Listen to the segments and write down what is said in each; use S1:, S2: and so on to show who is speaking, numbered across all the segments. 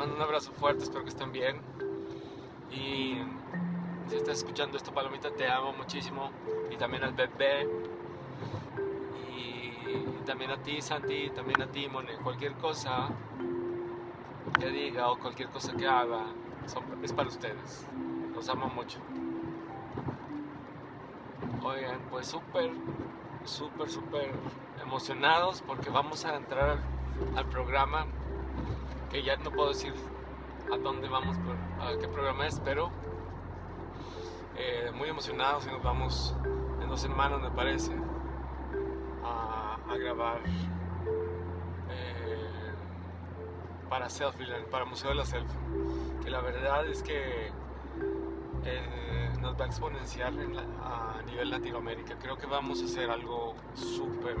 S1: mando un abrazo fuerte, espero que estén bien. Y si estás escuchando esto, Palomita, te amo muchísimo. Y también al bebé. Y también a ti, Santi, también a ti, Mone. Cualquier cosa que diga o cualquier cosa que haga es para ustedes. Los amo mucho. Oigan, pues súper, súper, súper emocionados porque vamos a entrar al, programa que ya no puedo decir a dónde vamos, a qué programa es, pero eh, muy emocionados y nos vamos en dos semanas, me parece, a, grabar eh, para Selfie, para Museo de la Selfie. Que la verdad es que eh, nos va a exponenciar a nivel Latinoamérica. Creo que vamos a hacer algo súper,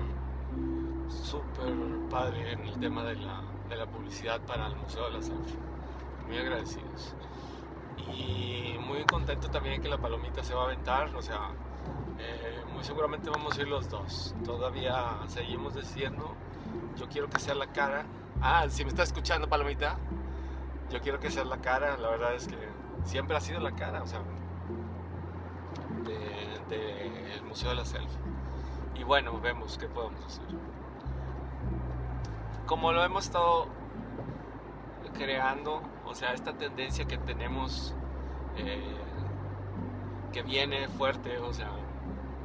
S1: súper padre en el tema de la, de la publicidad para el Museo de la Selfie. Muy agradecidos. Y muy contento también que la palomita se va a aventar, o sea, eh, muy seguramente vamos a ir los dos. Todavía seguimos diciendo, yo quiero que sea la cara. Ah, si me está escuchando, palomita, yo quiero que sea la cara, la verdad es que siempre ha sido la cara, o sea, del Museo de la Selfie. Y bueno, vemos qué podemos hacer. Como lo hemos estado creando, o sea, esta tendencia que tenemos, eh, que viene fuerte, o sea,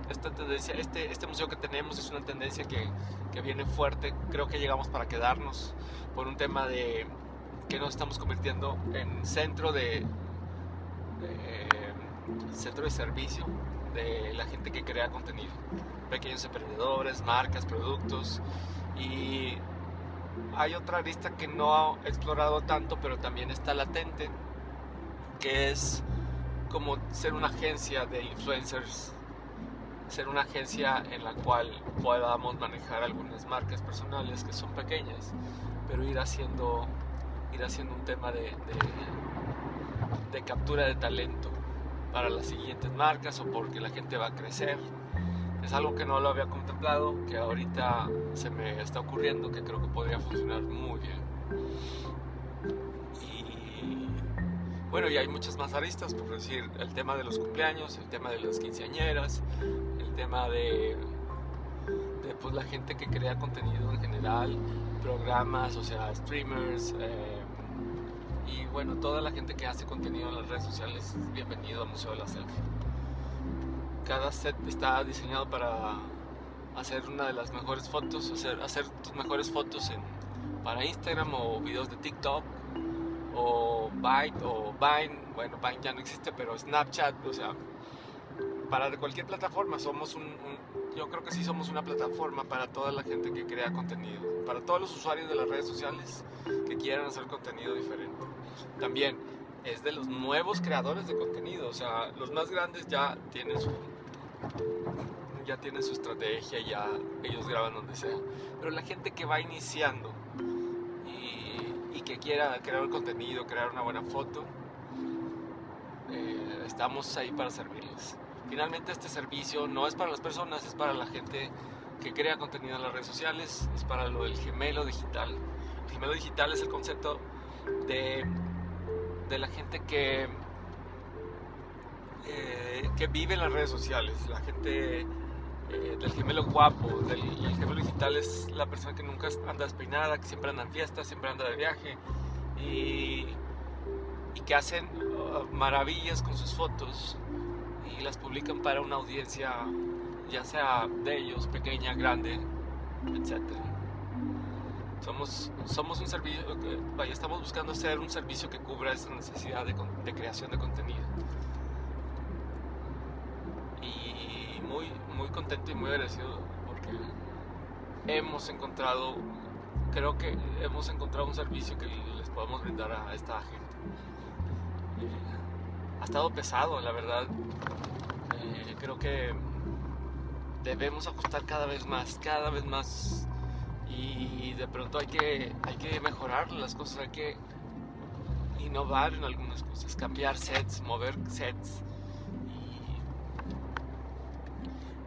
S1: esta tendencia, este, este museo que tenemos es una tendencia que, que viene fuerte, creo que llegamos para quedarnos por un tema de que nos estamos convirtiendo en centro de, centro de servicio de la gente que crea contenido, pequeños emprendedores, marcas, productos y hay otra lista que no he explorado tanto, pero también está latente, que es como ser una agencia de influencers, ser una agencia en la cual podamos manejar algunas marcas personales que son pequeñas, pero ir haciendo, ir haciendo un tema de, de captura de talento para las siguientes marcas o porque la gente va a crecer. Es algo que no lo había contemplado, que ahorita se me está ocurriendo, que creo que podría funcionar muy bien. Y bueno, y hay muchas más aristas, por decir, el tema de los cumpleaños, el tema de las quinceañeras, el tema de, de pues, la gente que crea contenido en general, programas, o sea, streamers. Eh, y bueno, toda la gente que hace contenido en las redes sociales, bienvenido al Museo de la Selfie. Cada set está diseñado para hacer una de las mejores fotos, hacer, hacer tus mejores fotos en, para Instagram o videos de TikTok o Vine o Vine, bueno, Vine ya no existe, pero Snapchat, o sea, para cualquier plataforma somos un, yo creo que sí somos una plataforma para toda la gente que crea contenido, para todos los usuarios de las redes sociales que quieran hacer contenido diferente también es de los nuevos creadores de contenido. O sea, los más grandes ya tienen su, ya tienen su estrategia, ya ellos graban donde sea. Pero la gente que va iniciando y, que quiera crear contenido, crear una buena foto, eh, estamos ahí para servirles. Finalmente este servicio no es para las personas, es para la gente que crea contenido en las redes sociales, es para lo del gemelo digital. El gemelo digital es el concepto de de la gente que, eh, que vive en las redes sociales, la gente eh, del gemelo guapo, del el gemelo digital es la persona que nunca anda despeinada, que siempre anda en fiestas, siempre anda de viaje y, que hacen uh, maravillas con sus fotos y las publican para una audiencia ya sea de ellos, pequeña, grande, etcétera. Somos, somos un servicio, vaya, estamos buscando hacer un servicio que cubra esa necesidad de, de creación de contenido. Y muy, contento y muy agradecido porque hemos encontrado, creo que hemos encontrado un servicio que les podemos brindar a esta gente. Eh, ha estado pesado, la verdad. Eh, creo que debemos ajustar cada vez más, cada vez más y de pronto hay que, hay que mejorar las cosas, hay que innovar en algunas cosas, cambiar sets, mover sets.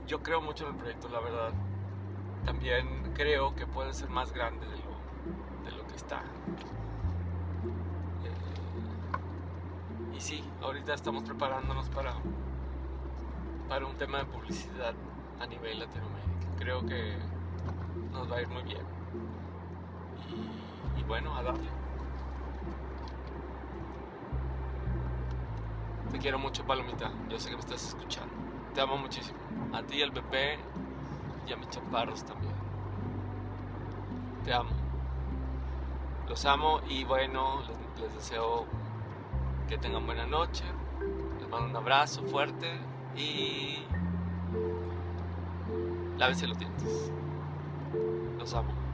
S1: Yo creo mucho en el proyecto, la verdad. También creo que puede ser más grande de lo, de lo que está. y sí, ahorita estamos preparándonos para, para un tema de publicidad a nivel Latinoamérica. Creo que nos va a ir muy bien. Y, y bueno, a darle. Te quiero mucho, Palomita. Yo sé que me estás escuchando. Te amo muchísimo. A ti, al bebé y a mis chaparros también. Te amo. Los amo y bueno, les, les deseo que tengan buena noche. Les mando un abrazo fuerte y lávense los dientes. Los amo.